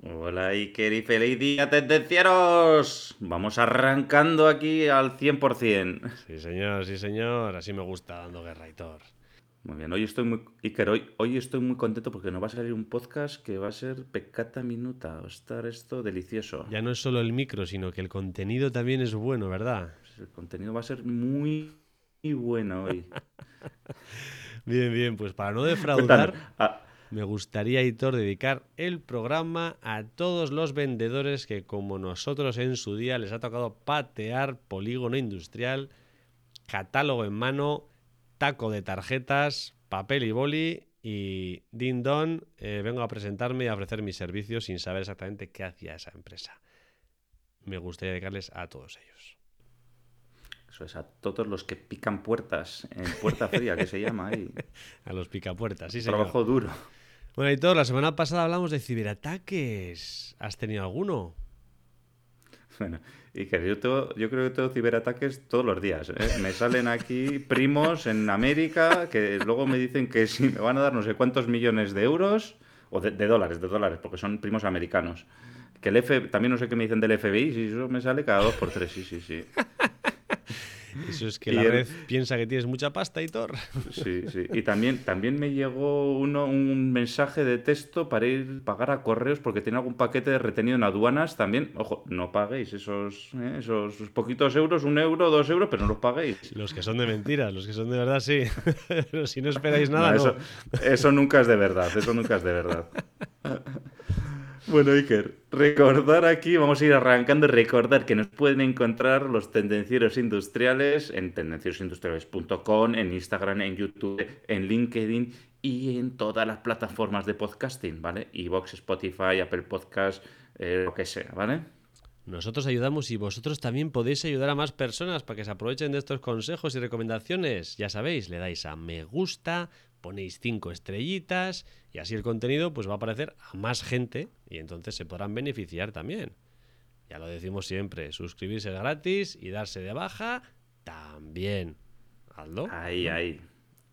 Hola Iker y feliz día tendencieros. Vamos arrancando aquí al 100%. Sí, señor, sí, señor. Así me gusta dando guerra, Aitor. Muy bien, hoy estoy muy Iker, hoy, hoy estoy muy contento porque nos va a salir un podcast que va a ser pecata minuta. Va a estar esto delicioso. Ya no es solo el micro, sino que el contenido también es bueno, ¿verdad? El contenido va a ser muy, muy bueno hoy. Bien, bien, pues para no defraudar, ah, me gustaría, Aitor, dedicar el programa a todos los vendedores que, como nosotros en su día, les ha tocado patear polígono industrial, catálogo en mano, taco de tarjetas, papel y boli y din don, eh, vengo a presentarme y a ofrecer mis servicios sin saber exactamente qué hacía esa empresa. Me gustaría dedicarles a todos ellos. Eso es, a todos los que pican puertas en Puerta Fría, que se llama ahí. A los picapuertas, sí, señor. Trabajo duro. Bueno, Aitor, la semana pasada hablamos de ciberataques. ¿Has tenido alguno? Bueno, y que yo, tengo- yo creo que tengo ciberataques todos los días. ¿eh? Me salen aquí primos en América que luego me dicen que si me van a dar no sé cuántos millones de euros, o de, dólares, de dólares, porque son primos americanos. Que el F, también no sé qué me dicen del FBI, si eso me sale cada dos por tres, sí, sí, sí. Eso es que Y la el- red piensa que tienes mucha pasta, Aitor. Sí, sí. Y también, también me llegó uno, un mensaje de texto para ir pagar a correos porque tiene algún paquete de retenido en aduanas. También, ojo, no paguéis esos, ¿eh? esos poquitos euros, un euro, dos euros, pero no los paguéis. Los que son de mentira, los que son de verdad, sí. Pero si no esperáis nada, No, no. eso, eso nunca es de verdad, eso nunca es de verdad. Bueno, Iker, recordar aquí, vamos a ir arrancando, recordar que nos pueden encontrar los tendencieros industriales en tendencierosindustriales.com, en Instagram, en YouTube, en LinkedIn y en todas las plataformas de podcasting, ¿vale? Evox, Spotify, Apple Podcast, eh, lo que sea, ¿vale? Nosotros ayudamos y vosotros también podéis ayudar a más personas para que se aprovechen de estos consejos y recomendaciones. Ya sabéis, le dais a me gusta, ponéis cinco estrellitas y así el contenido pues va a aparecer a más gente y entonces se podrán beneficiar también. Ya lo decimos siempre, suscribirse es gratis y darse de baja también. Hazlo. Ahí, ahí.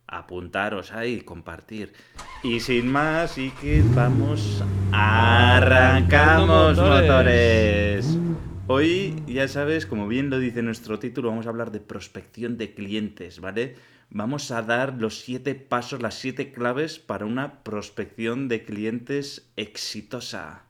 Apuntaros ahí, compartir. Y sin más, y que vamos. ¡Arrancamos motores! motores! Hoy, ya sabes, como bien lo dice nuestro título, vamos a hablar de prospección de clientes, ¿vale? Vamos a dar los siete pasos, las siete claves para una prospección de clientes exitosa.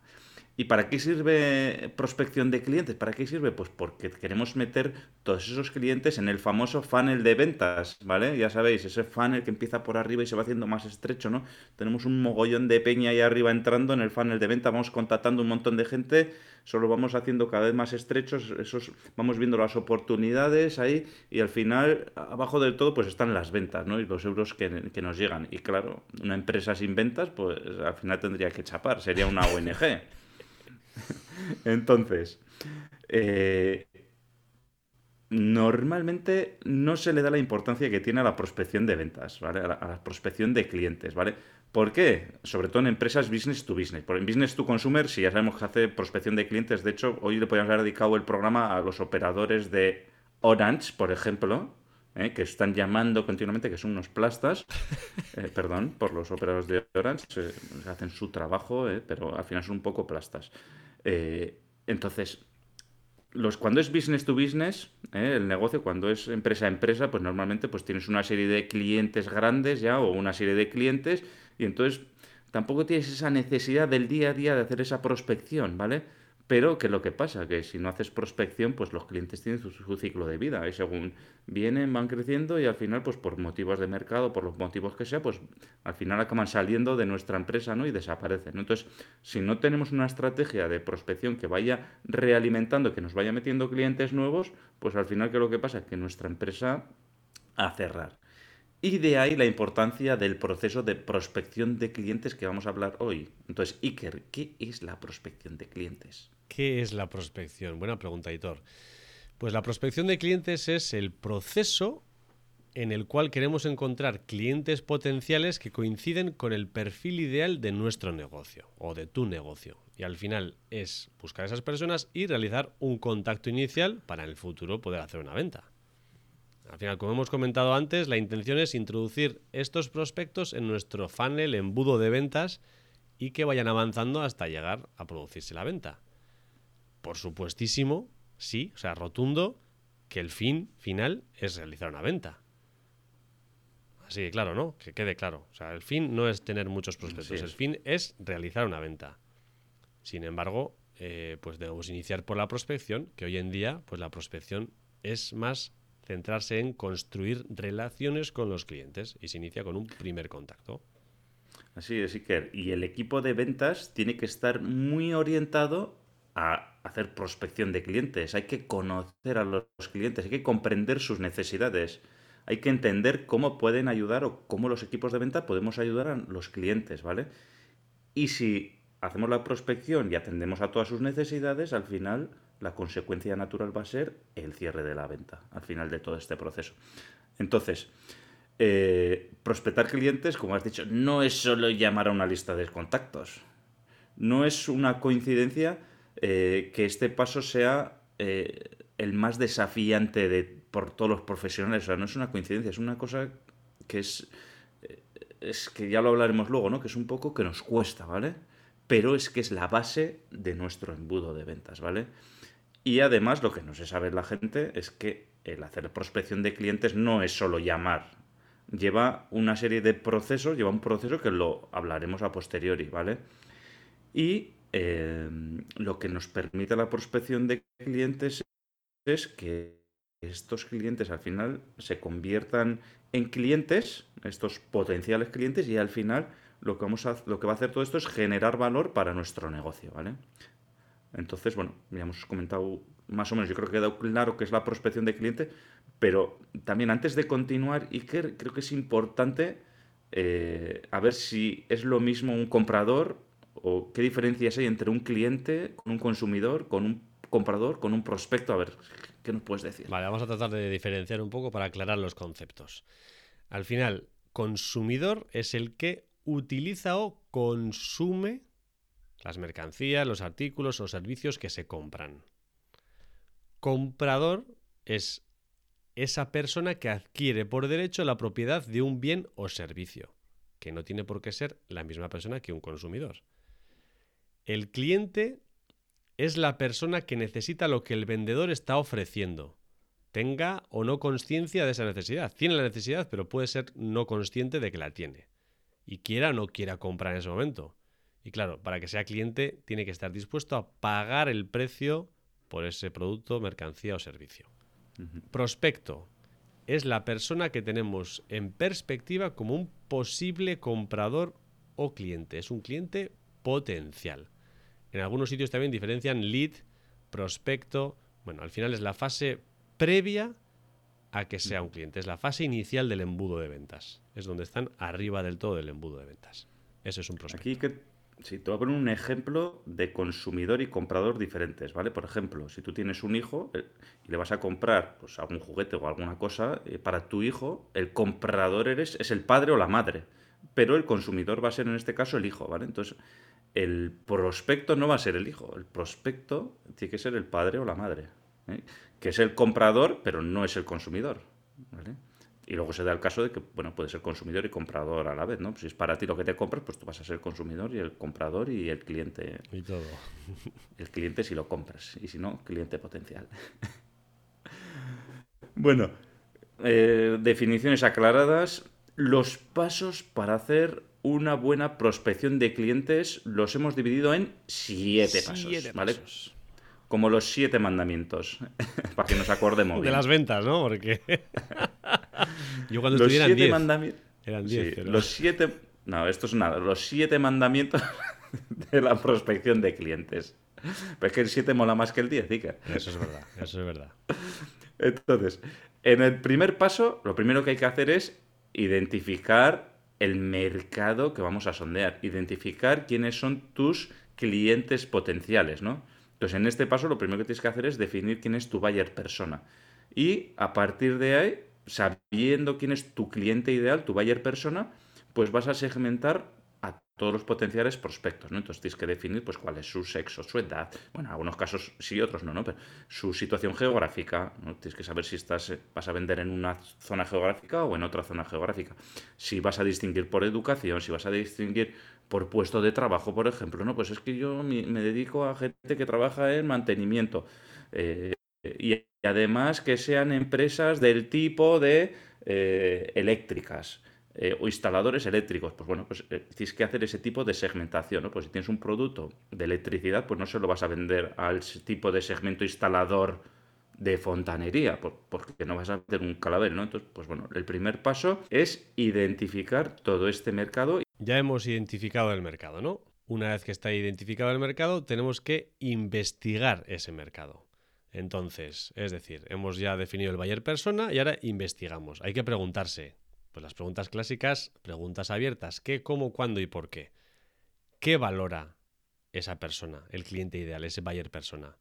¿Y para qué sirve prospección de clientes? ¿Para qué sirve? Pues porque queremos meter todos esos clientes en el famoso funnel de ventas, ¿vale? Ya sabéis, ese funnel que empieza por arriba y se va haciendo más estrecho, ¿no? Tenemos un mogollón de peña ahí arriba entrando en el funnel de venta, vamos contactando un montón de gente, solo vamos haciendo cada vez más estrechos, esos, vamos viendo las oportunidades ahí y al final, abajo del todo, pues están las ventas, ¿no? Y los euros que, que nos llegan. Y claro, una empresa sin ventas, pues al final tendría que chapar, sería una ONG. Entonces, eh, normalmente no se le da la importancia que tiene a la prospección de ventas, ¿vale? A la, a la prospección de clientes, ¿vale? ¿Por qué? Sobre todo en empresas business to business. Por en business to consumer, si ya sabemos que hace prospección de clientes, de hecho, hoy le podríamos haber dedicado el programa a los operadores de Orange, por ejemplo, ¿eh? que están llamando continuamente, que son unos plastas, eh, perdón, por los operadores de Orange, eh, hacen su trabajo, pero al final son un poco plastas. Eh, entonces, los, cuando es business to business, ¿eh? el negocio, cuando es empresa a empresa, pues normalmente pues tienes una serie de clientes grandes ya o una serie de clientes y entonces tampoco tienes esa necesidad del día a día de hacer esa prospección, ¿vale? Pero que lo que pasa, que si no haces prospección, pues los clientes tienen su, ciclo de vida y según vienen, van creciendo y al final, pues por motivos de mercado, por los motivos que sea, pues al final acaban saliendo de nuestra empresa, ¿no? Y desaparecen. Entonces, si no tenemos una estrategia de prospección que vaya realimentando, que nos vaya metiendo clientes nuevos, pues al final, ¿qué es lo que pasa? Que nuestra empresa a cerrar. Y de ahí la importancia del proceso de prospección de clientes que vamos a hablar hoy. Entonces, Iker, ¿qué es la prospección de clientes? ¿Qué es la prospección? Buena pregunta, Hitor. Pues la prospección de clientes es el proceso en el cual queremos encontrar clientes potenciales que coinciden con el perfil ideal de nuestro negocio o de tu negocio. Y al final es buscar a esas personas y realizar un contacto inicial para en el futuro poder hacer una venta. Al final, como hemos comentado antes, la intención es introducir estos prospectos en nuestro funnel, embudo de ventas y que vayan avanzando hasta llegar a producirse la venta. Por supuestísimo, sí, o sea, rotundo, que el fin final es realizar una venta. Así que claro, ¿no? Que quede claro. O sea, el fin no es tener muchos prospectos, el fin es realizar una venta. Sin embargo, eh, pues debemos iniciar por la prospección, que hoy en día, pues la prospección es más centrarse en construir relaciones con los clientes y se inicia con un primer contacto. Así es, Iker. Y el equipo de ventas tiene que estar muy orientado a hacer prospección de clientes. Hay que conocer a los clientes, hay que comprender sus necesidades. Hay que entender cómo pueden ayudar o cómo los equipos de venta podemos ayudar a los clientes, ¿vale? Y si hacemos la prospección y atendemos a todas sus necesidades, al final la consecuencia natural va a ser el cierre de la venta al final de todo este proceso. Entonces, eh, prospectar clientes, como has dicho, no es solo llamar a una lista de contactos. No es una coincidencia eh, que este paso sea eh, el más desafiante de, por todos los profesionales. O sea, no es una coincidencia, es una cosa que es, es que ya lo hablaremos luego, ¿no? Que es un poco que nos cuesta, ¿vale? Pero es que es la base de nuestro embudo de ventas, ¿vale? Y además lo que no se sabe la gente es que el hacer prospección de clientes no es solo llamar. Lleva una serie de procesos, lleva un proceso que lo hablaremos a posteriori, ¿vale? Y eh, lo que nos permite la prospección de clientes es que estos clientes al final se conviertan en clientes, estos potenciales clientes, y al final lo que, vamos a, lo que va a hacer todo esto es generar valor para nuestro negocio, ¿vale? Entonces, bueno, ya hemos comentado más o menos, yo creo que ha quedado claro que es la prospección de cliente, pero también antes de continuar, Iker, creo que es importante eh, a ver si es lo mismo un comprador o qué diferencias hay entre un cliente, un consumidor, con un comprador, con un prospecto. A ver, ¿qué nos puedes decir? Vale, vamos a tratar de diferenciar un poco para aclarar los conceptos. Al final, consumidor es el que utiliza o consume las mercancías, los artículos o servicios que se compran. Comprador es esa persona que adquiere por derecho la propiedad de un bien o servicio, que no tiene por qué ser la misma persona que un consumidor. El cliente es la persona que necesita lo que el vendedor está ofreciendo, tenga o no conciencia de esa necesidad. Tiene la necesidad, pero puede ser no consciente de que la tiene. Y quiera o no quiera comprar en ese momento. Y claro, para que sea cliente tiene que estar dispuesto a pagar el precio por ese producto, mercancía o servicio. Prospecto es la persona que tenemos en perspectiva como un posible comprador o cliente. Es un cliente potencial. En algunos sitios también diferencian lead, prospecto. Bueno, al final es la fase previa a que sea un cliente. Es la fase inicial del embudo de ventas. Es donde están arriba del todo del embudo de ventas. Eso es un prospecto. Aquí que Sí, te voy a poner un ejemplo de consumidor y comprador diferentes, ¿vale? Por ejemplo, si tú tienes un hijo eh, y le vas a comprar pues, algún juguete o alguna cosa, eh, para tu hijo, el comprador eres, es el padre o la madre, pero el consumidor va a ser en este caso el hijo, ¿vale? Entonces, el prospecto no va a ser el hijo, el prospecto tiene que ser el padre o la madre, ¿eh? que es el comprador, pero no es el consumidor. Y luego se da el caso de que, bueno, puede ser consumidor y comprador a la vez, ¿no? Si es para ti lo que te compras, pues tú vas a ser consumidor y el comprador y el cliente. Y todo. El cliente si lo compras y si no, cliente potencial. bueno, eh, definiciones aclaradas. Los pasos para hacer una buena prospección de clientes los hemos dividido en siete, pasos, ¿vale? Como los siete mandamientos, para que nos acordemos. De las ventas, ¿no? Porque yo cuando los siete mandamientos. Eran diez. Los siete. No, esto es nada. Los siete mandamientos de la prospección de clientes. Pero es que el 7 mola más que el 10, Iker. Eso es verdad, eso es verdad. Entonces, en el primer paso, lo primero que hay que hacer es identificar el mercado que vamos a sondear, identificar quiénes son tus clientes potenciales, ¿no? Entonces, en este paso lo primero que tienes que hacer es definir quién es tu buyer persona. Y a partir de ahí, sabiendo quién es tu cliente ideal, tu buyer persona, pues vas a segmentar todos los potenciales prospectos, ¿no? Entonces tienes que definir pues cuál es su sexo, su edad, bueno, en algunos casos sí, otros no, ¿no? Pero su situación geográfica, ¿no? Tienes que saber si estás, vas a vender en una zona geográfica o en otra zona geográfica. Si vas a distinguir por educación, si vas a distinguir por puesto de trabajo, por ejemplo, ¿no? Pues es que yo me, dedico a gente que trabaja en mantenimiento. Eh, y además que sean empresas del tipo de eh, eléctricas. Eh, o instaladores eléctricos. Pues bueno, pues eh, tienes que hacer ese tipo de segmentación, ¿no? Pues si tienes un producto de electricidad, pues no se lo vas a vender al tipo de segmento instalador de fontanería, porque no vas a vender un calabel, ¿no? Entonces, pues bueno, el primer paso es identificar todo este mercado. Ya hemos identificado el mercado, ¿no? Una vez que está identificado el mercado, tenemos que investigar ese mercado. Entonces, es decir, hemos ya definido el buyer persona y ahora investigamos. Hay que preguntarse, pues las preguntas clásicas, preguntas abiertas. ¿Qué, cómo, cuándo y por qué? ¿Qué valora esa persona, el cliente ideal, ese buyer persona?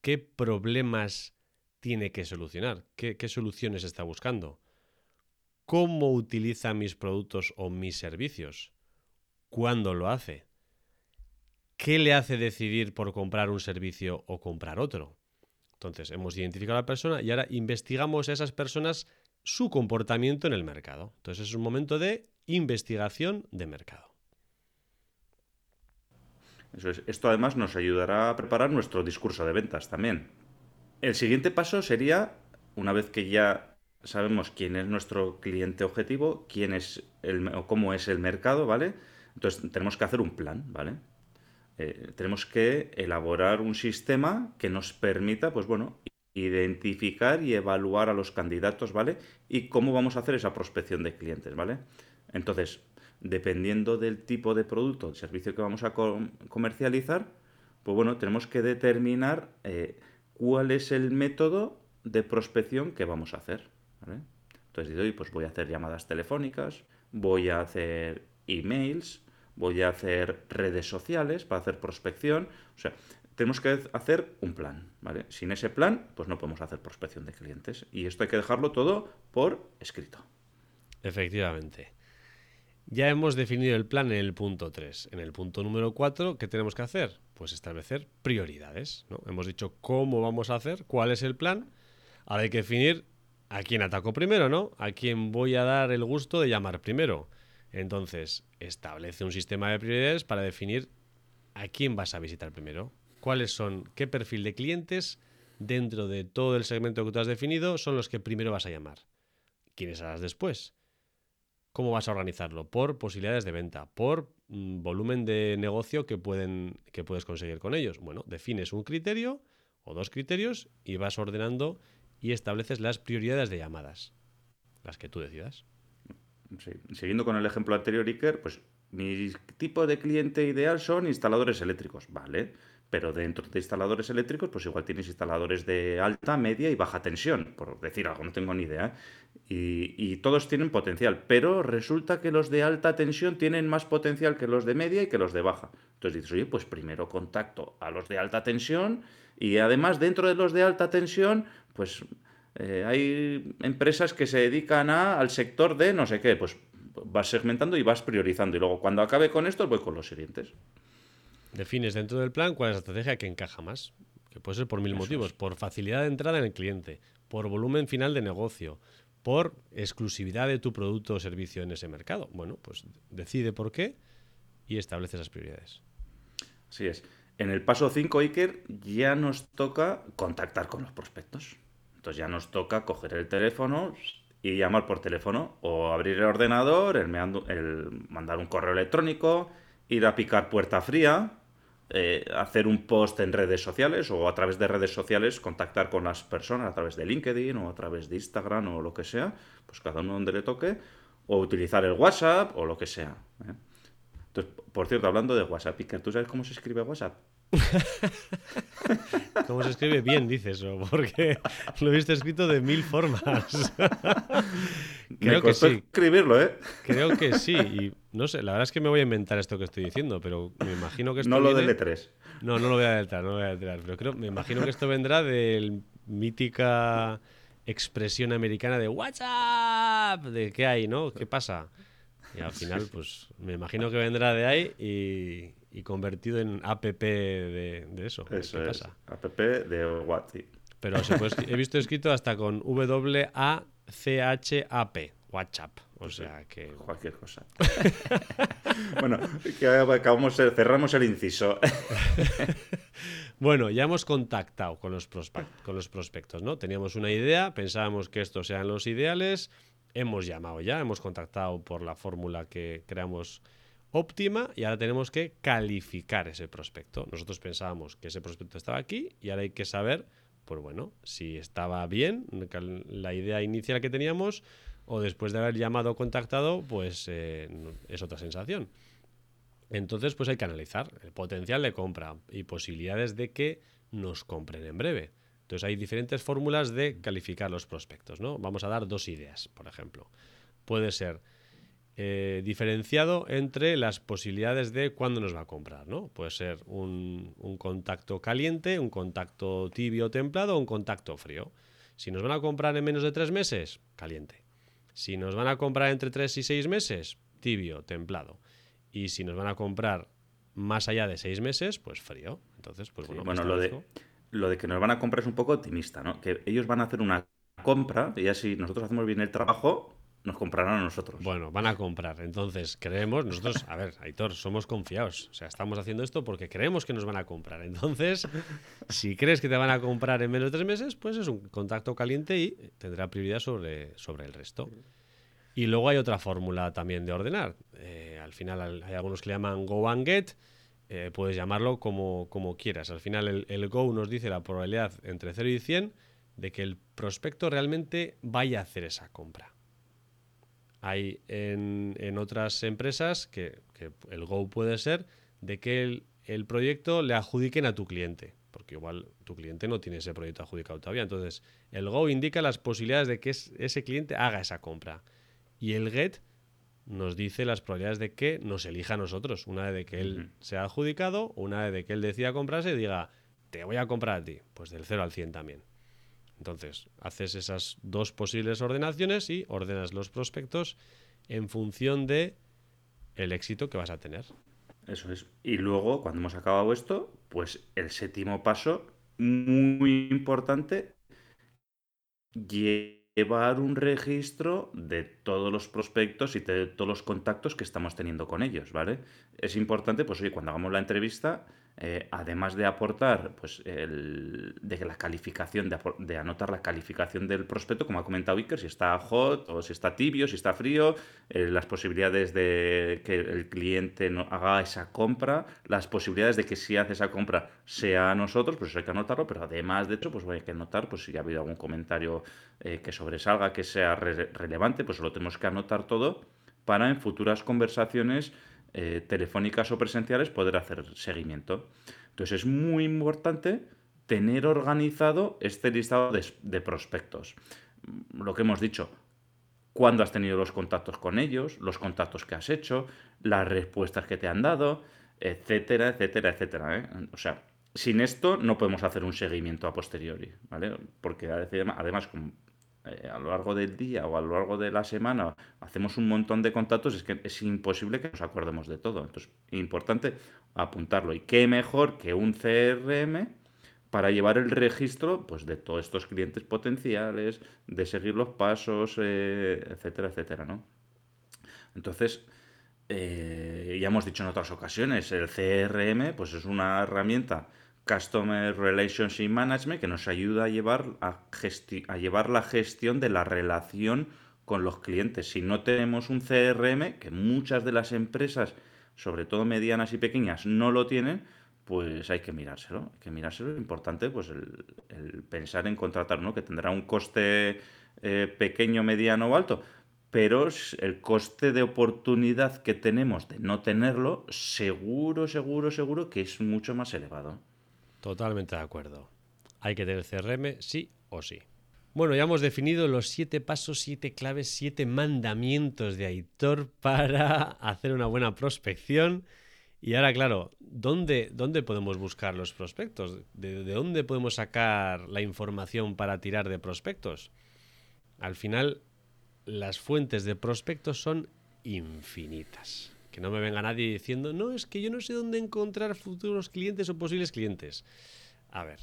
¿Qué problemas tiene que solucionar? ¿Qué, qué soluciones está buscando? ¿Cómo utiliza mis productos o mis servicios? ¿Cuándo lo hace? ¿Qué le hace decidir por comprar un servicio o comprar otro? Entonces, hemos identificado a la persona y ahora investigamos a esas personas su comportamiento en el mercado. Entonces es un momento de investigación de mercado. Esto además nos ayudará a preparar nuestro discurso de ventas también. El siguiente paso sería, una vez que ya sabemos quién es nuestro cliente objetivo, quién es el, o cómo es el mercado, ¿vale? Entonces tenemos que hacer un plan, ¿vale? Eh, tenemos que elaborar un sistema que nos permita, pues bueno, identificar y evaluar a los candidatos, ¿vale? Y cómo vamos a hacer esa prospección de clientes, ¿vale? Entonces, dependiendo del tipo de producto o servicio que vamos a comercializar, pues bueno, tenemos que determinar eh, cuál es el método de prospección que vamos a hacer, ¿vale? Entonces, digo, pues voy a hacer llamadas telefónicas, voy a hacer emails, voy a hacer redes sociales para hacer prospección, o sea, tenemos que hacer un plan, ¿vale? Sin ese plan, pues no podemos hacer prospección de clientes. Y esto hay que dejarlo todo por escrito. Efectivamente. Ya hemos definido el plan en el punto 3. En el punto número 4, ¿qué tenemos que hacer? Pues establecer prioridades. ¿no? Hemos dicho cómo vamos a hacer, cuál es el plan. Ahora hay que definir a quién ataco primero, ¿no? A quién voy a dar el gusto de llamar primero. Entonces, establece un sistema de prioridades para definir a quién vas a visitar primero cuáles son, qué perfil de clientes dentro de todo el segmento que tú has definido son los que primero vas a llamar. ¿Quiénes harás después? ¿Cómo vas a organizarlo? Por posibilidades de venta, por mm, volumen de negocio que, pueden, que puedes conseguir con ellos. Bueno, defines un criterio o dos criterios y vas ordenando y estableces las prioridades de llamadas, las que tú decidas. Siguiendo con el ejemplo anterior, Iker, pues mi tipo de cliente ideal son instaladores eléctricos, ¿vale? pero dentro de instaladores eléctricos, pues igual tienes instaladores de alta, media y baja tensión, por decir algo, no tengo ni idea. Y, todos tienen potencial, pero resulta que los de alta tensión tienen más potencial que los de media y que los de baja. Entonces dices, oye, pues primero contacto a los de alta tensión y además dentro de los de alta tensión, pues eh, hay empresas que se dedican al sector de no sé qué, pues vas segmentando y vas priorizando. Y luego cuando acabe con esto, voy con los siguientes. Defines dentro del plan cuál es la estrategia que encaja más. Que puede ser por mil motivos. Por facilidad de entrada en el cliente, por volumen final de negocio, por exclusividad de tu producto o servicio en ese mercado. Bueno, pues decide por qué y establece esas prioridades. Así es. En el paso 5, Iker, ya nos toca contactar con los prospectos. Entonces ya nos toca coger el teléfono y llamar por teléfono o abrir el ordenador, el mandar un correo electrónico, ir a picar puerta fría, eh, hacer un post en redes sociales o a través de redes sociales contactar con las personas a través de LinkedIn o a través de Instagram o lo que sea, pues cada uno donde le toque, o utilizar el WhatsApp o lo que sea. ¿eh? Entonces, por cierto, hablando de WhatsApp, ¿tú sabes cómo se escribe WhatsApp? ¿Cómo se escribe bien, dices? ¿O porque lo he visto escrito de mil formas? Creo Me que sí. escribirlo, ¿eh? Creo que sí. Y no sé, la verdad es que me voy a inventar esto que estoy diciendo, pero me imagino que esto No lo viene- del E3. No, no lo voy a deletrear, no lo voy a deletrear, pero creo, me imagino que esto vendrá de mítica expresión americana de WhatsApp, de qué hay, ¿no? ¿Qué pasa? Y al final, pues me imagino que vendrá de ahí y, y convertido en app de, de eso. Eso ¿Qué es. pasa? App de WhatsApp. Pero se puede escri- he visto escrito hasta con W-A-C-H-A-P, WhatsApp. O sea que. Cualquier cosa. bueno, que acabamos, cerramos el inciso. Bueno, ya hemos contactado con los, con los prospectos, ¿no? Teníamos una idea, pensábamos que estos sean los ideales, hemos llamado ya, hemos contactado por la fórmula que creamos óptima y ahora tenemos que calificar ese prospecto. Nosotros pensábamos que ese prospecto estaba aquí y ahora hay que saber, pues bueno, si estaba bien la idea inicial que teníamos o después de haber llamado o contactado, pues eh, es otra sensación. Entonces, pues hay que analizar el potencial de compra y posibilidades de que nos compren en breve. Entonces, hay diferentes fórmulas de calificar los prospectos, ¿no? Vamos a dar dos ideas, por ejemplo. Puede ser eh, diferenciado entre las posibilidades de cuándo nos va a comprar, ¿no? Puede ser un, un contacto caliente, un contacto tibio templado o un contacto frío. Si nos van a comprar en menos de tres meses, caliente. Si nos van a comprar entre tres y seis meses, tibio, templado. Y si nos van a comprar más allá de seis meses, pues frío. Entonces, pues bueno, bueno, me lo de, lo de que nos van a comprar es un poco optimista, ¿no? Que ellos van a hacer una compra y ya si nosotros hacemos bien el trabajo, nos comprarán a nosotros. Bueno, van a comprar. Entonces, creemos, nosotros, a ver, Aitor, somos confiados. O sea, estamos haciendo esto porque creemos que nos van a comprar. Entonces, si crees que te van a comprar en menos de tres meses, pues es un contacto caliente y tendrá prioridad sobre, sobre el resto. Y luego hay otra fórmula también de ordenar. Eh, al final al- hay algunos que le llaman go and get. eh, puedes llamarlo como, como quieras. Al final el, el go nos dice la probabilidad entre 0 y 100 de que el prospecto realmente vaya a hacer esa compra. Hay en, en otras empresas que, que el go puede ser de que el, el proyecto le adjudiquen a tu cliente, porque igual tu cliente no tiene ese proyecto adjudicado todavía. Entonces, el go indica las posibilidades de que es- ese cliente haga esa compra. Y el get nos dice las probabilidades de que nos elija a nosotros. Una vez de que él sea adjudicado, una vez de que él decida comprarse y diga, te voy a comprar a ti. Pues del 0 al 100 también. Entonces, haces esas dos posibles ordenaciones y ordenas los prospectos en función de el éxito que vas a tener. Eso es. Y luego, cuando hemos acabado esto, pues el séptimo paso, muy importante, llevar un registro de todos los prospectos y de todos los contactos que estamos teniendo con ellos, ¿vale? Es importante, pues oye, cuando hagamos la entrevista, eh, además de aportar, pues, el, de la calificación, de, anotar la calificación del prospecto, como ha comentado Iker, si está hot o si está tibio, si está frío, eh, las posibilidades de que el cliente haga esa compra, las posibilidades de que si hace esa compra sea a nosotros, pues eso hay que anotarlo, pero además de hecho, pues hay que anotar, pues si ha habido algún comentario eh, que sobresalga, que sea re- relevante, pues lo tenemos que anotar todo para en futuras conversaciones eh, telefónicas o presenciales poder hacer seguimiento. Entonces es muy importante tener organizado este listado de, prospectos. Lo que hemos dicho, cuándo has tenido los contactos con ellos, los contactos que has hecho, las respuestas que te han dado, etcétera, etcétera, etcétera. ¿eh? O sea, sin esto no podemos hacer un seguimiento a posteriori, ¿vale? Porque además, además como, eh, a lo largo del día o a lo largo de la semana hacemos un montón de contactos, es que es imposible que nos acordemos de todo. Entonces, importante apuntarlo. Y qué mejor que un CRM para llevar el registro pues, de todos estos clientes potenciales, de seguir los pasos, eh, etcétera, etcétera, ¿no? Entonces, eh, ya hemos dicho en otras ocasiones, el CRM pues es una herramienta Customer Relationship Management que nos ayuda a llevar, a, llevar la gestión de la relación con los clientes. Si no tenemos un CRM, que muchas de las empresas, sobre todo medianas y pequeñas, no lo tienen, pues hay que mirárselo. Hay que mirárselo. Es importante pues el, pensar en contratar, ¿no? Que tendrá un coste eh, pequeño, mediano o alto, pero el coste de oportunidad que tenemos de no tenerlo, seguro, seguro, seguro que es mucho más elevado. Totalmente de acuerdo. Hay que tener CRM sí o sí. Bueno, ya hemos definido los siete pasos, siete claves, siete mandamientos de Aitor para hacer una buena prospección. Y ahora, claro, ¿dónde, dónde podemos buscar los prospectos? ¿De, ¿De, dónde podemos sacar la información para tirar de prospectos? Al final, las fuentes de prospectos son infinitas. Que no me venga nadie diciendo, no, es que yo no sé dónde encontrar futuros clientes o posibles clientes. A ver,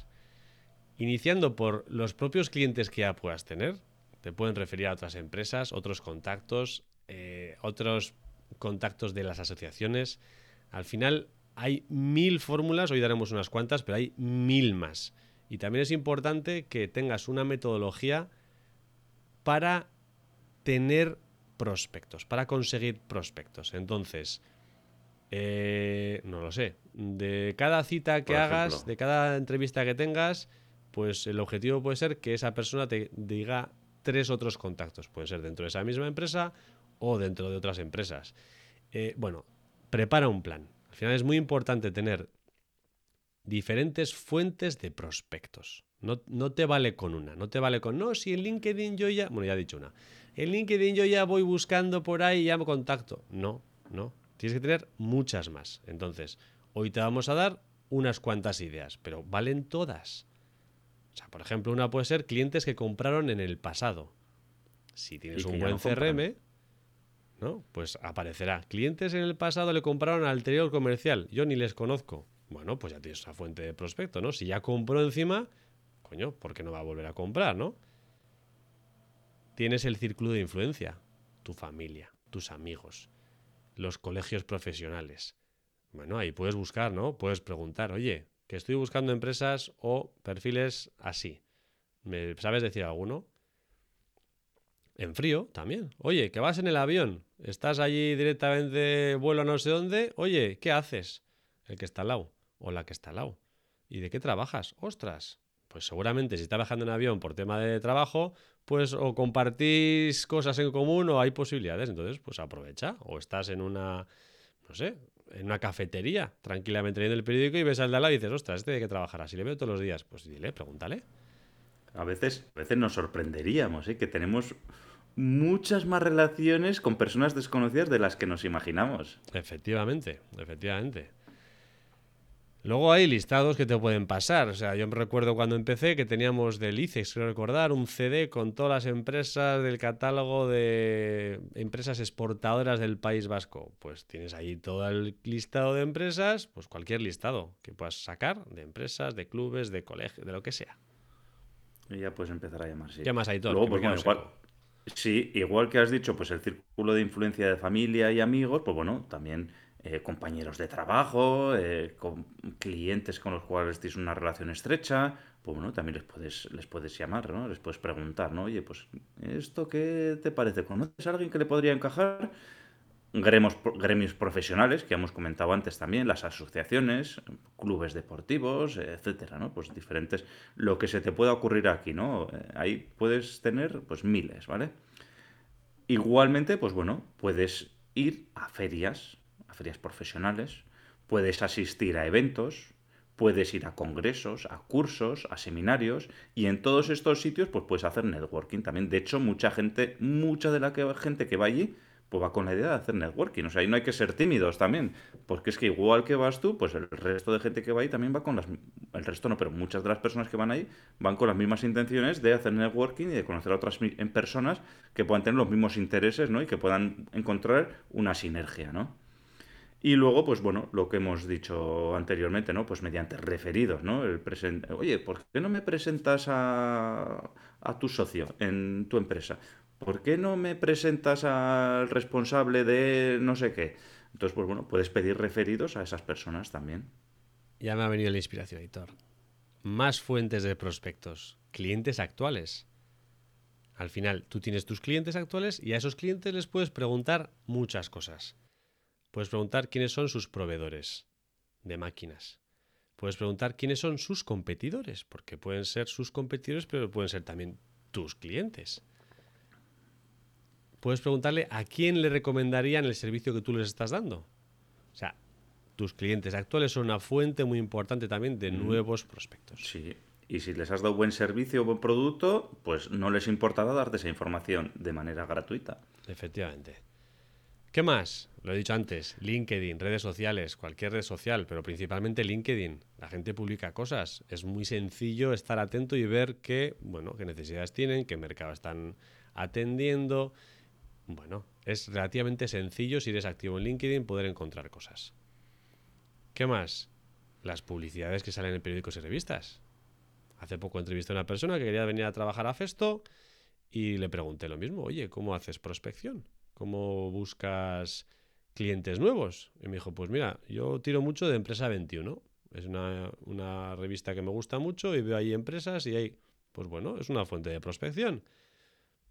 Iniciando por los propios clientes que ya puedas tener, te pueden referir a otras empresas, otros contactos, eh, otros contactos de las asociaciones. Al final hay mil fórmulas, hoy daremos unas cuantas, pero hay mil más. Y también es importante que tengas una metodología para tener prospectos, para conseguir prospectos. Entonces, eh, no lo sé, de cada cita que hagas, de cada entrevista que tengas, pues el objetivo puede ser que esa persona te diga tres otros contactos. Puede ser dentro de esa misma empresa o dentro de otras empresas. Eh, bueno, prepara un plan. Al final es muy importante tener diferentes fuentes de prospectos. No, no, te vale con una, no te vale con, no, si en LinkedIn yo ya, bueno, ya he dicho una, en LinkedIn yo ya voy buscando por ahí y ya me contacto. No, no, tienes que tener muchas más. Entonces, hoy te vamos a dar unas cuantas ideas, pero valen todas. O sea, por ejemplo, una puede ser clientes que compraron en el pasado. Si tienes un buen CRM, ¿no? Pues aparecerá. Clientes en el pasado le compraron al anterior comercial. Yo ni les conozco. Bueno, pues ya tienes una fuente de prospecto, ¿no? Si ya compró encima, coño, ¿por qué no va a volver a comprar, no? Tienes el círculo de influencia. Tu familia, tus amigos, los colegios profesionales. Bueno, ahí puedes buscar, ¿no? Puedes preguntar, oye, que estoy buscando empresas o perfiles así. ¿Me sabes decir alguno? En frío también. Oye, que vas en el avión, estás allí directamente, vuelo no sé dónde. Oye, ¿qué haces? El que está al lado o la que está al lado. ¿Y de qué trabajas? Ostras. Pues seguramente si estás viajando en avión por tema de trabajo, pues o compartís cosas en común o hay posibilidades. Entonces, pues aprovecha. O estás en una, no sé, en una cafetería, tranquilamente leyendo el periódico y ves al de al lado y dices, ostras, ¿este de qué trabajará? Si le veo todos los días, pues dile, pregúntale. A veces, a veces nos sorprenderíamos, ¿eh? que tenemos muchas más relaciones con personas desconocidas de las que nos imaginamos. Efectivamente, efectivamente. Luego hay listados que te pueden pasar. O sea, yo me recuerdo cuando empecé que teníamos del ICEX, quiero recordar, un CD con todas las empresas del catálogo de empresas exportadoras del País Vasco. Pues tienes ahí todo el listado de empresas, pues cualquier listado que puedas sacar de empresas, de clubes, de colegios, de lo que sea. Y ya puedes empezar a llamar, sí. Llamas ahí todo. Luego, pues, bueno, igual, sí, igual que has dicho, pues el círculo de influencia de familia y amigos, pues bueno, también eh, compañeros de trabajo, eh, con clientes con los cuales tienes una relación estrecha, pues bueno, también les puedes, les puedes llamar, ¿no? Les puedes preguntar, ¿no? Oye, pues, ¿esto qué te parece? ¿Conoces a alguien que le podría encajar? Gremios, gremios profesionales, que hemos comentado antes también, las asociaciones, clubes deportivos, etcétera, ¿no? Pues diferentes, lo que se te pueda ocurrir aquí, ¿no? Eh, ahí puedes tener, pues, miles, ¿vale? Igualmente, pues bueno, puedes ir a ferias, a ferias profesionales, puedes asistir a eventos, puedes ir a congresos, a cursos, a seminarios y en todos estos sitios pues puedes hacer networking también. De hecho, mucha gente, mucha de la gente que va allí pues va con la idea de hacer networking. O sea, ahí no hay que ser tímidos también, porque es que igual que vas tú, pues el resto de gente que va ahí también va con las... El resto no, pero muchas de las personas que van ahí van con las mismas intenciones de hacer networking y de conocer a otras personas que puedan tener los mismos intereses, ¿no? Y que puedan encontrar una sinergia, ¿no? Y luego, pues bueno, lo que hemos dicho anteriormente, ¿no? Pues mediante referidos, ¿no? El Oye, ¿por qué no me presentas a, a tu socio en tu empresa? ¿Por qué no me presentas al responsable de no sé qué? Entonces, pues bueno, puedes pedir referidos a esas personas también. Ya me ha venido la inspiración, editor. Más fuentes de prospectos, clientes actuales. Al final, tú tienes tus clientes actuales y a esos clientes les puedes preguntar muchas cosas. Puedes preguntar quiénes son sus proveedores de máquinas. Puedes preguntar quiénes son sus competidores, porque pueden ser sus competidores, pero pueden ser también tus clientes. Puedes preguntarle a quién le recomendarían el servicio que tú les estás dando. O sea, tus clientes actuales son una fuente muy importante también de nuevos prospectos. Sí, Y si les has dado buen servicio o buen producto, pues no les importará darte esa información de manera gratuita. Efectivamente. ¿Qué más? Lo he dicho antes, LinkedIn, redes sociales, cualquier red social, pero principalmente LinkedIn. La gente publica cosas. Es muy sencillo estar atento y ver qué, bueno, qué necesidades tienen, qué mercado están atendiendo. Bueno, es relativamente sencillo si eres activo en LinkedIn poder encontrar cosas. ¿Qué más? Las publicidades que salen en periódicos y revistas. Hace poco entrevisté a una persona que quería venir a trabajar a Festo y le pregunté lo mismo, oye, ¿cómo haces prospección? ¿Cómo buscas clientes nuevos? Y me dijo, pues mira, yo tiro mucho de Empresa 21. Es una, una revista que me gusta mucho y veo ahí empresas y hay, pues bueno, es una fuente de prospección.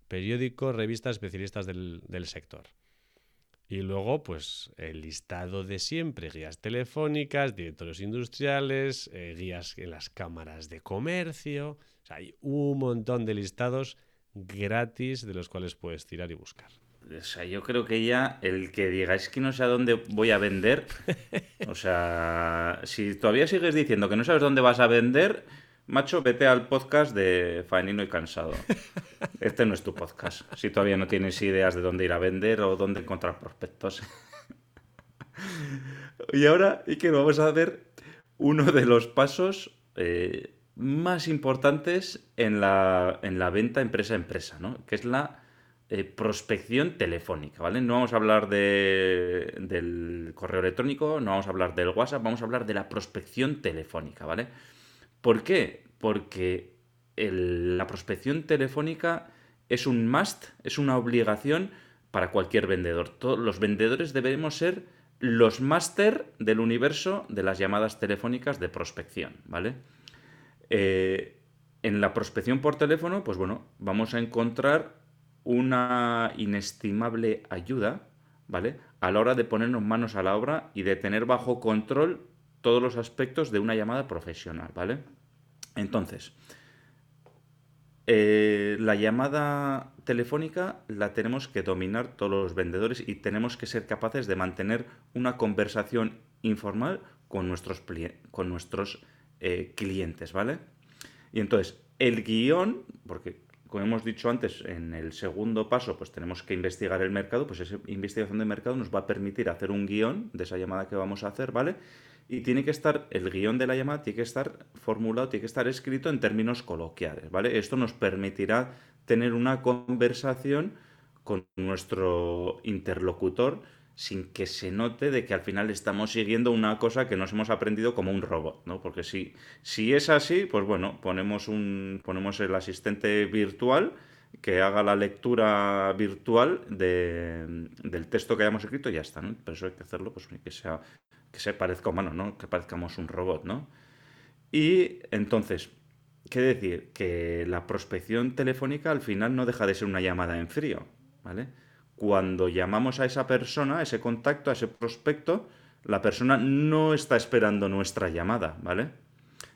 Periódicos, revistas especialistas del, del sector. Y luego, pues, el listado de siempre, guías telefónicas, directores industriales, eh, guías en las cámaras de comercio. O sea, hay un montón de listados gratis de los cuales puedes tirar y buscar. O sea, yo creo que ya el que digáis que no sé a dónde voy a vender, o sea, si todavía sigues diciendo que no sabes dónde vas a vender, macho, vete al podcast de Faenino y Cansado. Este no es tu podcast, si todavía no tienes ideas de dónde ir a vender o dónde encontrar prospectos. Y ahora, y que vamos a ver uno de los pasos eh, más importantes en la, en la venta empresa a empresa, ¿no? Que es la eh, prospección telefónica, ¿vale? No vamos a hablar de, del correo electrónico, no vamos a hablar del WhatsApp, vamos a hablar de la prospección telefónica, ¿vale? ¿Por qué? Porque la prospección telefónica es un must, es una obligación para cualquier vendedor. Todos los vendedores debemos ser los máster del universo de las llamadas telefónicas de prospección, ¿vale? Eh, en la prospección por teléfono, pues bueno, vamos a encontrar una inestimable ayuda, ¿vale? A la hora de ponernos manos a la obra y de tener bajo control todos los aspectos de una llamada profesional, ¿vale? Entonces, eh, la llamada telefónica la tenemos que dominar todos los vendedores y tenemos que ser capaces de mantener una conversación informal con nuestros, con nuestros eh, clientes, ¿vale? Y entonces, el guion, porque como hemos dicho antes, en el segundo paso, pues tenemos que investigar el mercado, pues esa investigación de mercado nos va a permitir hacer un guion de esa llamada que vamos a hacer, ¿vale? Y tiene que estar, el guion de la llamada tiene que estar formulado, tiene que estar escrito en términos coloquiales, ¿vale? Esto nos permitirá tener una conversación con nuestro interlocutor sin que se note de que al final estamos siguiendo una cosa que nos hemos aprendido como un robot, ¿no? Porque si, si es así, pues bueno, ponemos, un, ponemos el asistente virtual que haga la lectura virtual de- del texto que hayamos escrito y ya está, ¿no? Pero eso hay que hacerlo, pues que sea que se parezca humano, ¿no? Que parezcamos un robot, ¿no? Y entonces, ¿qué decir? Que la prospección telefónica al final no deja de ser una llamada en frío, ¿vale? Cuando llamamos a esa persona, a ese contacto, a ese prospecto, la persona no está esperando nuestra llamada, ¿vale?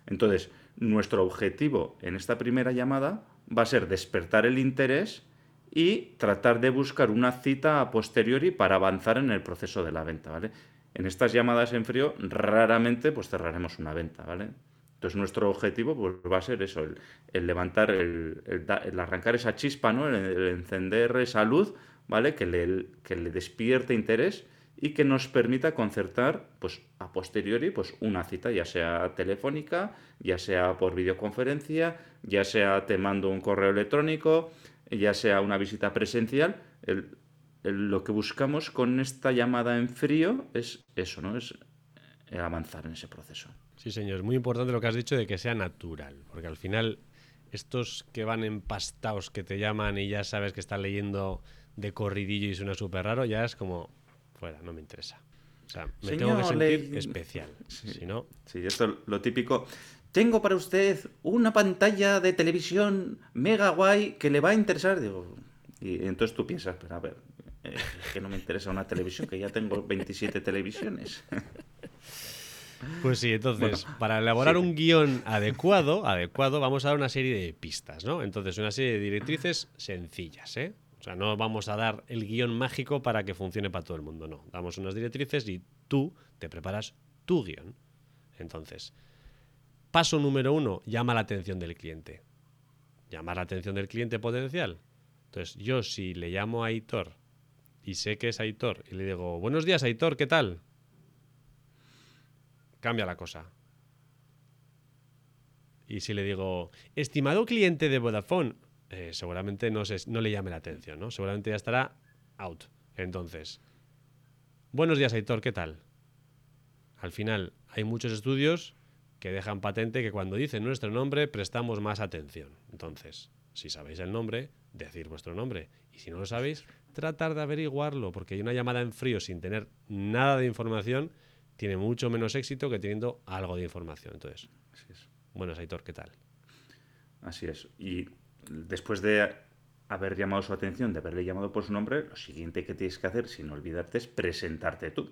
Entonces, nuestro objetivo en esta primera llamada va a ser despertar el interés y tratar de buscar una cita a posteriori para avanzar en el proceso de la venta, ¿vale? En estas llamadas en frío raramente pues cerraremos una venta, ¿vale? Entonces nuestro objetivo pues, va a ser eso, el, levantar, el, el el arrancar esa chispa, ¿no? El encender esa luz, ¿vale? Que le, que le despierte interés y que nos permita concertar, pues a posteriori, pues una cita, ya sea telefónica, ya sea por videoconferencia, ya sea te mando un correo electrónico, ya sea una visita presencial. El- el- lo que buscamos con esta llamada en frío es eso, ¿no? Es eh, avanzar en ese proceso. Sí, señor. Es muy importante lo que has dicho de que sea natural. Porque al final, estos que van empastados, que te llaman y ya sabes que están leyendo de corridillo y suena súper raro, ya es como, fuera, no me interesa. O sea, me tengo que sentir le- especial. Sí. Si no, Sí, esto es lo típico. Tengo para usted una pantalla de televisión mega guay que le va a interesar. Digo, y entonces tú piensas, pero a ver, eh, que no me interesa una televisión, que ya tengo 27 televisiones. Pues sí, entonces, para elaborar sí. un guion adecuado, adecuado, vamos a dar una serie de pistas, ¿no? Entonces, una serie de directrices sencillas, ¿eh? O sea, no vamos a dar el guion mágico para que funcione para todo el mundo, no. Damos unas directrices y tú te preparas tu guion. Entonces, paso número uno, llama la atención del cliente. Llamar la atención del cliente potencial. Entonces, yo si le llamo a Aitor y sé que es Aitor y le digo, buenos días Aitor, ¿qué tal? Cambia la cosa. Y si le digo, estimado cliente de Vodafone, eh, seguramente no, se, no le llame la atención, ¿no? Seguramente ya estará out. Entonces, buenos días Aitor, ¿qué tal? Al final, hay muchos estudios que dejan patente que cuando dicen nuestro nombre prestamos más atención. Entonces, si sabéis el nombre, decir vuestro nombre. Y si no lo sabéis, tratar de averiguarlo, porque una llamada en frío sin tener nada de información tiene mucho menos éxito que teniendo algo de información. Entonces, Así es. buenas, Aitor, ¿qué tal? Así es. Y después de haber llamado su atención, de haberle llamado por su nombre, lo siguiente que tienes que hacer, sin olvidarte, es presentarte tú.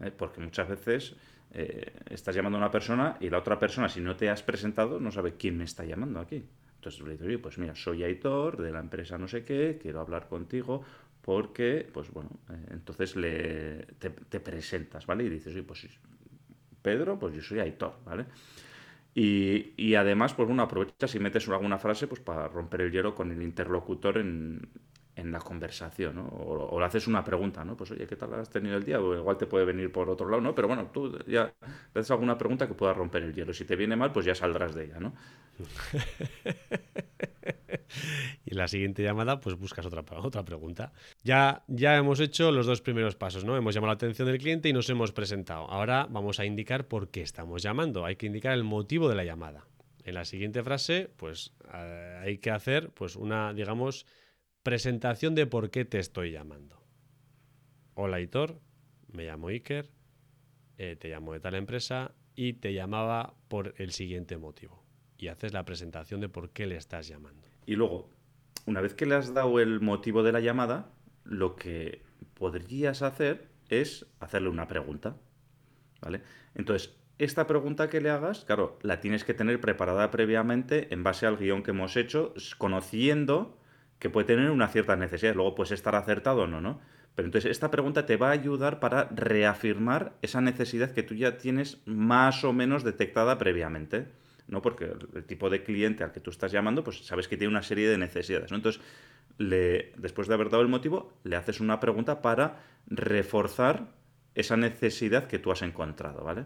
¿eh? Porque muchas veces eh, estás llamando a una persona y la otra persona, si no te has presentado, no sabe quién me está llamando aquí. Entonces le digo, pues mira, soy Aitor, de la empresa no sé qué, quiero hablar contigo porque, pues bueno, eh, entonces le, te, te presentas, ¿vale? Y dices, oye, pues Pedro, pues yo soy Aitor, ¿vale? Y, además, pues bueno, aprovechas y metes alguna frase pues para romper el hielo con el interlocutor en, en la conversación, ¿no? O, o le haces una pregunta, ¿no? Pues oye, ¿qué tal has tenido el día? O igual te puede venir por otro lado, ¿no? Pero bueno, tú ya le haces alguna pregunta que pueda romper el hielo. Si te viene mal, pues ya saldrás de ella, ¿no? Y en la siguiente llamada, pues buscas otra, otra pregunta. Ya, ya hemos hecho los dos primeros pasos, ¿no? Hemos llamado la atención del cliente y nos hemos presentado. Ahora vamos a indicar por qué estamos llamando. Hay que indicar el motivo de la llamada. En la siguiente frase, pues hay que hacer, pues una, digamos, presentación de por qué te estoy llamando. Hola, Hitor, me llamo Iker, eh, te llamo de tal empresa y te llamaba por el siguiente motivo. Y haces la presentación de por qué le estás llamando. Y luego, una vez que le has dado el motivo de la llamada, lo que podrías hacer es hacerle una pregunta. ¿Vale? Entonces, esta pregunta que le hagas, claro, la tienes que tener preparada previamente en base al guion que hemos hecho, conociendo que puede tener una cierta necesidad. Luego puedes estar acertado o no, ¿no? Pero entonces esta pregunta te va a ayudar para reafirmar esa necesidad que tú ya tienes más o menos detectada previamente. ¿No? Porque el tipo de cliente al que tú estás llamando, pues sabes que tiene una serie de necesidades, ¿no? Entonces, después de haber dado el motivo, le haces una pregunta para reforzar esa necesidad que tú has encontrado, ¿vale?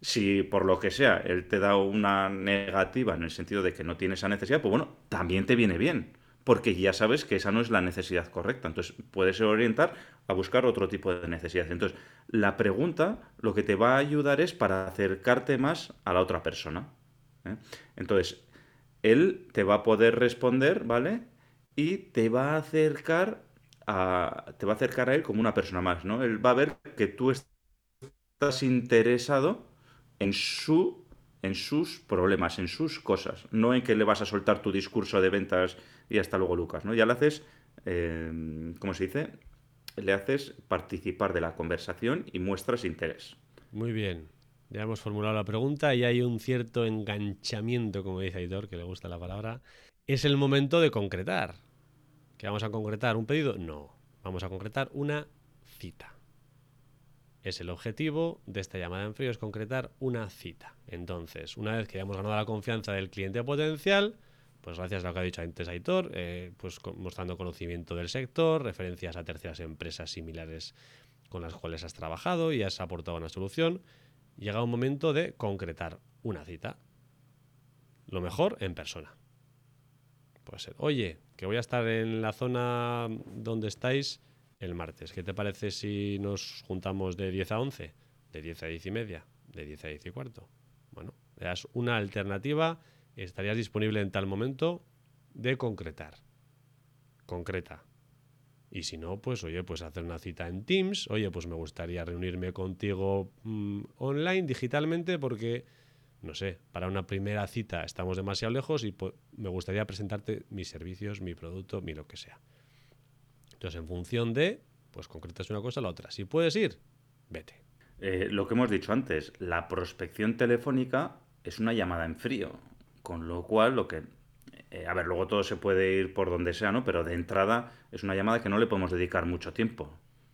Si por lo que sea él te da una negativa en el sentido de que no tiene esa necesidad, pues bueno, también te viene bien, porque ya sabes que esa no es la necesidad correcta. Entonces puedes orientar a buscar otro tipo de necesidad. Entonces, la pregunta lo que te va a ayudar es para acercarte más a la otra persona. ¿Eh? Entonces, él te va a poder responder, ¿vale? Y te va a acercar a, te va a acercar a él como una persona más, ¿no? Él va a ver que tú estás interesado en su en sus problemas, en sus cosas, no en que le vas a soltar tu discurso de ventas y hasta luego Lucas, ¿no? Ya le haces, eh, ¿cómo se dice? Le haces participar de la conversación y muestras interés. Muy bien. Ya hemos formulado la pregunta y hay un cierto enganchamiento, como dice Aitor, que le gusta la palabra. Es el momento de concretar. ¿Que vamos a concretar un pedido? No. Vamos a concretar una cita. Es el objetivo de esta llamada en frío, es concretar una cita. Entonces, una vez que hayamos ganado la confianza del cliente potencial, pues gracias a lo que ha dicho antes Aitor, eh, pues mostrando conocimiento del sector, referencias a terceras empresas similares con las cuales has trabajado y has aportado una solución, llega un momento de concretar una cita. Lo mejor en persona. Puede ser, oye, que voy a estar en la zona donde estáis el martes. ¿Qué te parece si nos juntamos de 10 a 11? De 10 a 10 y media, de 10 a 10 y cuarto. Bueno, es una alternativa, estarías disponible en tal momento de concretar. Concreta. Y si no, pues oye, pues hacer una cita en Teams. Oye, pues me gustaría reunirme contigo mmm, online, digitalmente, porque, no sé, para una primera cita estamos demasiado lejos y pues, me gustaría presentarte mis servicios, mi producto, mi lo que sea. Entonces, en función de, pues concretas una cosa a la otra. Si puedes ir, vete. Eh, lo que hemos dicho antes, la prospección telefónica es una llamada en frío, con lo cual lo que... Eh, a ver, luego todo se puede ir por donde sea, ¿no? Pero de entrada es una llamada que no le podemos dedicar mucho tiempo.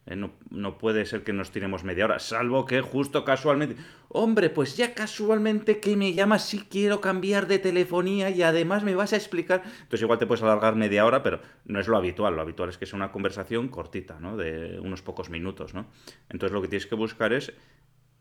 ¿eh? No, no, puede ser que nos tiremos media hora, salvo que justo casualmente. Hombre, pues ya casualmente que me llamas si quiero cambiar de telefonía y además me vas a explicar. Entonces igual te puedes alargar media hora, pero no es lo habitual. Lo habitual es que sea una conversación cortita, ¿no? De unos pocos minutos, ¿no? Entonces lo que tienes que buscar es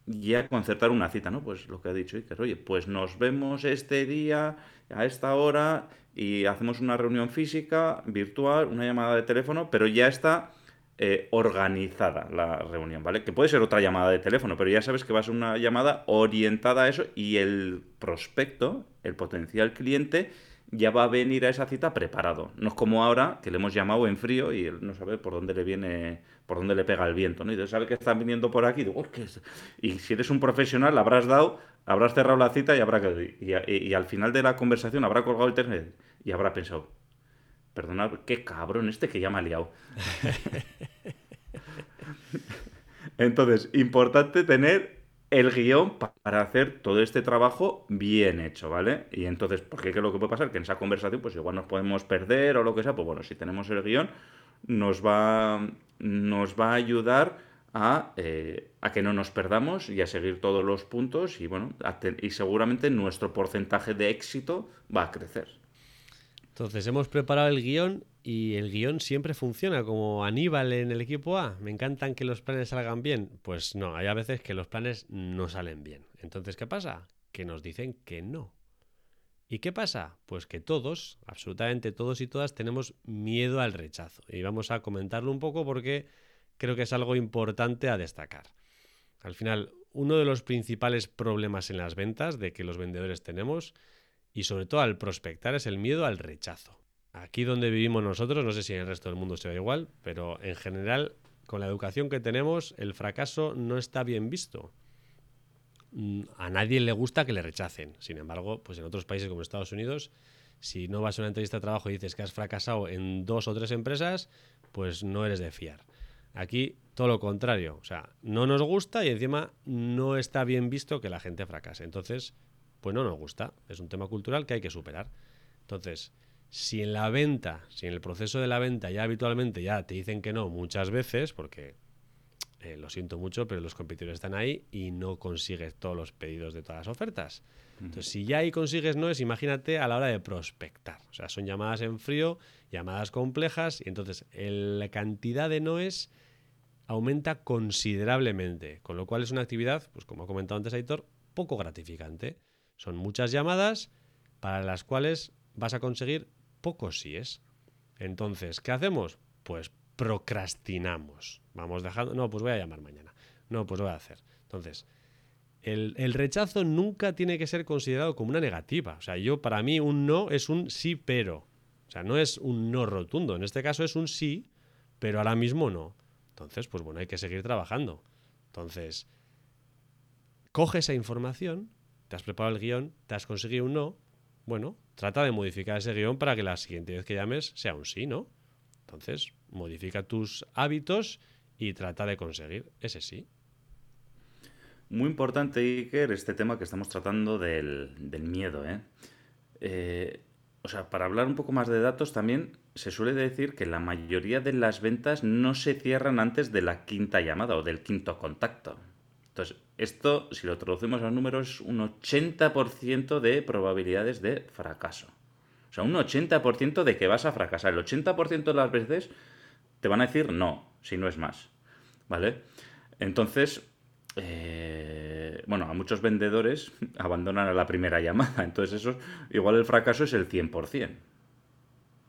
ya concertar una cita, ¿no? Pues lo que ha dicho Iker, oye, pues nos vemos este día a esta hora y hacemos una reunión física, virtual, una llamada de teléfono, pero ya está eh, organizada la reunión, ¿vale? Que puede ser otra llamada de teléfono, pero ya sabes que va a ser una llamada orientada a eso y el prospecto, el potencial cliente, ya va a venir a esa cita preparado. No es como ahora que le hemos llamado en frío y él no sabe por dónde le viene, por dónde le pega el viento, ¿no? Y sabe que están viniendo por aquí. Digo, ¿qué es? Y si eres un profesional, habrás dado, habrás cerrado la cita y habrá y, y, al final de la conversación habrá colgado el teléfono y habrá pensado, Perdonad, qué cabrón este que ya me ha liado. Entonces, importante tener el guion para hacer todo este trabajo bien hecho, ¿vale? Y entonces, porque ¿qué es lo que puede pasar? Que en esa conversación, pues igual nos podemos perder o lo que sea, pues bueno, si tenemos el guion, nos va, nos va a ayudar a, eh, a que no nos perdamos y a seguir todos los puntos y bueno, y seguramente nuestro porcentaje de éxito va a crecer. Entonces, hemos preparado el guion y el guion siempre funciona como Aníbal en el equipo A. Me encantan que los planes salgan bien. Pues no, hay a veces que los planes no salen bien. Entonces, ¿qué pasa? Que nos dicen que no. ¿Y qué pasa? Pues que todos, absolutamente todos y todas, tenemos miedo al rechazo. Y vamos a comentarlo un poco porque creo que es algo importante a destacar. Al final, uno de los principales problemas en las ventas de que los vendedores tenemos y sobre todo al prospectar es el miedo al rechazo. Aquí donde vivimos nosotros, no sé si en el resto del mundo se ve igual, pero en general, con la educación que tenemos, el fracaso no está bien visto. Mm, a nadie le gusta que le rechacen. Sin embargo, pues en otros países como Estados Unidos, si no vas a una entrevista de trabajo y dices que has fracasado en dos o tres empresas, pues no eres de fiar. Aquí todo lo contrario, o sea, no nos gusta y encima no está bien visto que la gente fracase. Entonces, pues no nos gusta. Es un tema cultural que hay que superar. Entonces, si en la venta, si en el proceso de la venta ya habitualmente ya te dicen que no muchas veces, porque eh, lo siento mucho, pero los competidores están ahí y no consigues todos los pedidos de todas las ofertas. Entonces, si ya ahí consigues no es, imagínate a la hora de prospectar. O sea, son llamadas en frío, llamadas complejas, y entonces la cantidad de noes aumenta considerablemente, con lo cual es una actividad, pues como ha comentado antes Aitor, poco gratificante. Son muchas llamadas para las cuales vas a conseguir pocos síes. Entonces, ¿qué hacemos? Pues procrastinamos. Vamos dejando, no, pues voy a llamar mañana. No, pues lo voy a hacer. Entonces, el, el, rechazo nunca tiene que ser considerado como una negativa. O sea, yo para mí un no es un sí, pero. O sea, no es un no rotundo. En este caso es un sí, pero ahora mismo no. Entonces, pues bueno, hay que seguir trabajando. Entonces, coge esa información te has preparado el guion, te has conseguido un no, bueno, trata de modificar ese guion para que la siguiente vez que llames sea un sí, ¿no? Entonces, modifica tus hábitos y trata de conseguir ese sí. Muy importante, Iker, este tema que estamos tratando del, miedo. ¿eh? ¿eh? o sea, para hablar un poco más de datos, también se suele decir que la mayoría de las ventas no se cierran antes de la quinta llamada o del quinto contacto. Entonces, esto, si lo traducimos a números, es un 80% de probabilidades de fracaso. O sea, un 80% de que vas a fracasar. El 80% de las veces te van a decir no, si no es más. ¿Vale? Entonces, eh, bueno, a muchos vendedores abandonan a la primera llamada. Entonces, eso, igual el fracaso es el 100%.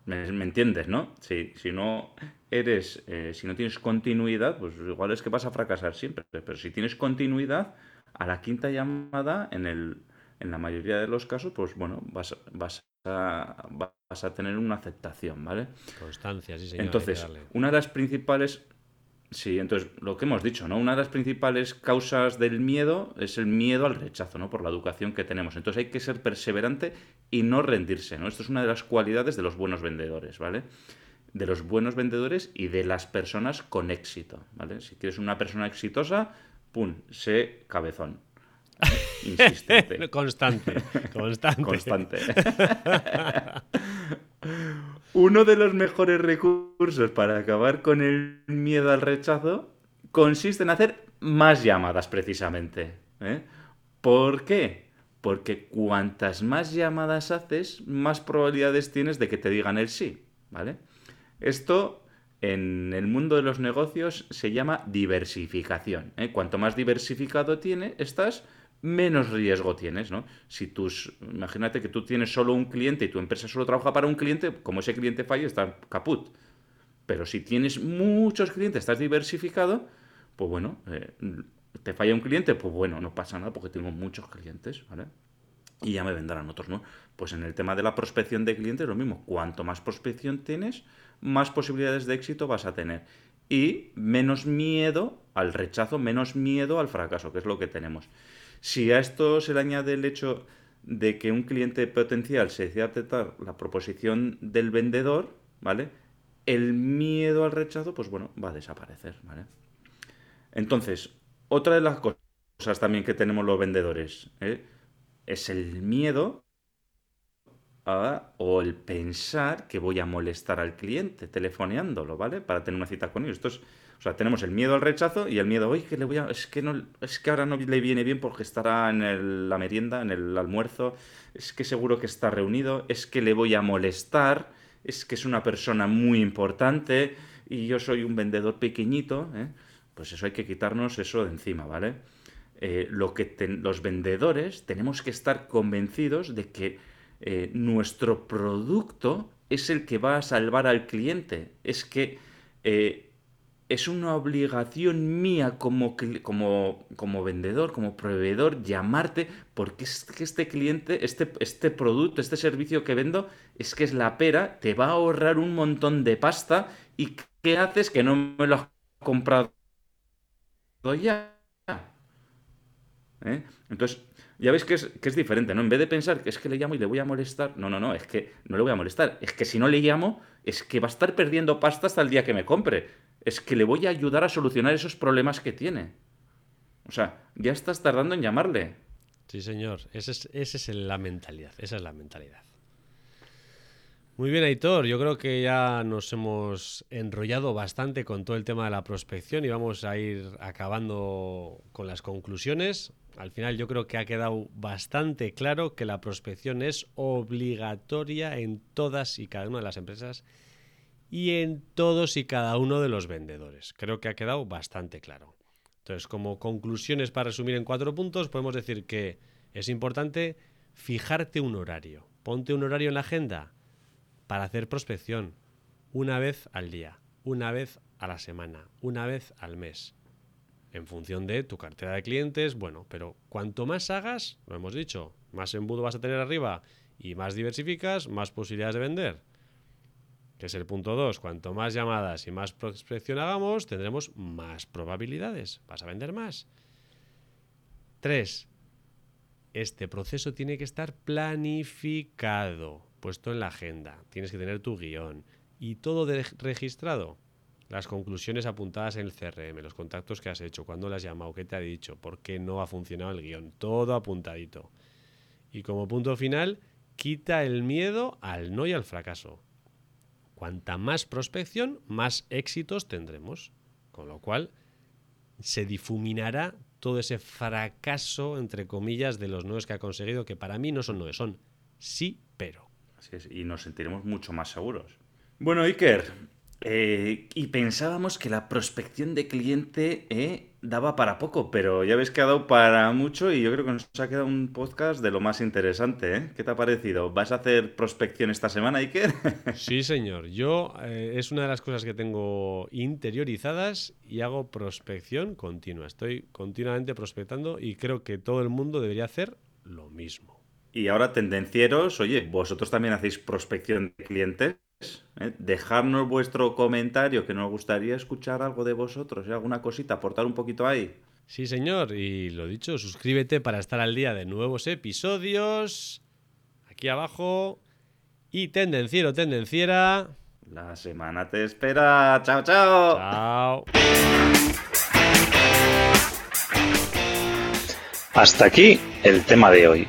¿Me, entiendes, no? Si, si no eres, eh, si no tienes continuidad, pues igual es que vas a fracasar siempre. Pero si tienes continuidad, a la quinta llamada, en, el, en la mayoría de los casos, pues bueno, vas, vas, a, vas a tener una aceptación, ¿vale? Constancia, sí, señor. Entonces, una de las principales Sí, entonces lo que hemos dicho, ¿no? Una de las principales causas del miedo es el miedo al rechazo, ¿no? Por la educación que tenemos. Entonces hay que ser perseverante y no rendirse, ¿no? Esto es una de las cualidades de los buenos vendedores, ¿vale? De los buenos vendedores y de las personas con éxito, ¿vale? Si quieres una persona exitosa, pum, sé cabezón. Insistente. constante, constante. constante. Uno de los mejores recursos para acabar con el miedo al rechazo consiste en hacer más llamadas precisamente. ¿eh? ¿Por qué? Porque cuantas más llamadas haces, más probabilidades tienes de que te digan el sí. ¿Vale? Esto en el mundo de los negocios se llama diversificación. ¿eh? Cuanto más diversificado tiene, estás, menos riesgo tienes, ¿no? Si tus, imagínate que tú tienes solo un cliente y tu empresa solo trabaja para un cliente, como ese cliente falla, está caput. Pero si tienes muchos clientes, estás diversificado, pues bueno, eh, te falla un cliente, pues bueno, no pasa nada porque tengo muchos clientes, ¿vale? Y ya me vendrán otros, ¿no? Pues en el tema de la prospección de clientes, lo mismo. Cuanto más prospección tienes, más posibilidades de éxito vas a tener. Y menos miedo al rechazo, menos miedo al fracaso, que es lo que tenemos. Si a esto se le añade el hecho de que un cliente potencial se decida aceptar la proposición del vendedor, ¿vale? El miedo al rechazo, pues bueno, va a desaparecer, ¿vale? Entonces, otra de las cosas también que tenemos los vendedores ¿eh? es el miedo o el pensar que voy a molestar al cliente telefoneándolo, ¿vale? Para tener una cita con ellos. Esto es, o sea, tenemos el miedo al rechazo y el miedo, oye, que le voy a, es que no, es que ahora no le viene bien porque estará en la merienda, en el almuerzo, es que seguro que está reunido, es que le voy a molestar, es que es una persona muy importante y yo soy un vendedor pequeñito, ¿eh? Pues eso hay que quitarnos eso de encima, ¿vale? Eh, lo que los vendedores tenemos que estar convencidos de que eh, nuestro producto es el que va a salvar al cliente. Es que eh, es una obligación mía como, como, como, vendedor, como proveedor, llamarte, porque es que este cliente, este, este producto, este servicio que vendo, es que es la pera, te va a ahorrar un montón de pasta y ¿qué haces que no me lo has comprado ya. ¿Eh? Entonces, ya veis que es, que es diferente, ¿no? En vez de pensar que es que le llamo y le voy a molestar, no, no, no, es que no le voy a molestar, es que si no le llamo, es que va a estar perdiendo pasta hasta el día que me compre, es que le voy a ayudar a solucionar esos problemas que tiene. O sea, ya estás tardando en llamarle. Sí, señor, esa es, esa es la mentalidad, esa es la mentalidad. Muy bien, Aitor. Yo creo que ya nos hemos enrollado bastante con todo el tema de la prospección y vamos a ir acabando con las conclusiones. Al final yo creo que ha quedado bastante claro que la prospección es obligatoria en todas y cada una de las empresas y en todos y cada uno de los vendedores. Creo que ha quedado bastante claro. Entonces, como conclusiones para resumir en cuatro puntos, podemos decir que es importante fijarte un horario. Ponte un horario en la agenda para hacer prospección una vez al día, una vez a la semana, una vez al mes. En función de tu cartera de clientes, bueno, pero cuanto más hagas, lo hemos dicho, más embudo vas a tener arriba y más diversificas, más posibilidades de vender. Que es el punto 2. Cuanto más llamadas y más prospección hagamos, tendremos más probabilidades. Vas a vender más. 3. Este proceso tiene que estar planificado puesto en la agenda, tienes que tener tu guion y todo registrado. Las conclusiones apuntadas en el CRM, los contactos que has hecho, cuándo le has llamado, qué te ha dicho, por qué no ha funcionado el guion, todo apuntadito. Y como punto final, quita el miedo al no y al fracaso. Cuanta más prospección, más éxitos tendremos. Con lo cual, se difuminará todo ese fracaso, entre comillas, de los noes que ha conseguido, que para mí no son noes, son sí, pero y nos sentiremos mucho más seguros. Bueno, Iker, eh, y pensábamos que la prospección de cliente eh, daba para poco, pero ya ves que ha dado para mucho y yo creo que nos ha quedado un podcast de lo más interesante. ¿eh? ¿Qué te ha parecido? ¿Vas a hacer prospección esta semana, Iker? Sí, señor. Yo es una de las cosas que tengo interiorizadas y hago prospección continua. Estoy continuamente prospectando y creo que todo el mundo debería hacer lo mismo. Y ahora, tendencieros, oye, vosotros también hacéis prospección de clientes. ¿eh? Dejadnos vuestro comentario, que nos gustaría escuchar algo de vosotros, ¿eh? alguna cosita, aportar un poquito ahí. Sí, señor. Y lo dicho, suscríbete para estar al día de nuevos episodios. Aquí abajo. Y tendenciero, tendenciera. La semana te espera. Chao, chao. Chao. Hasta aquí el tema de hoy.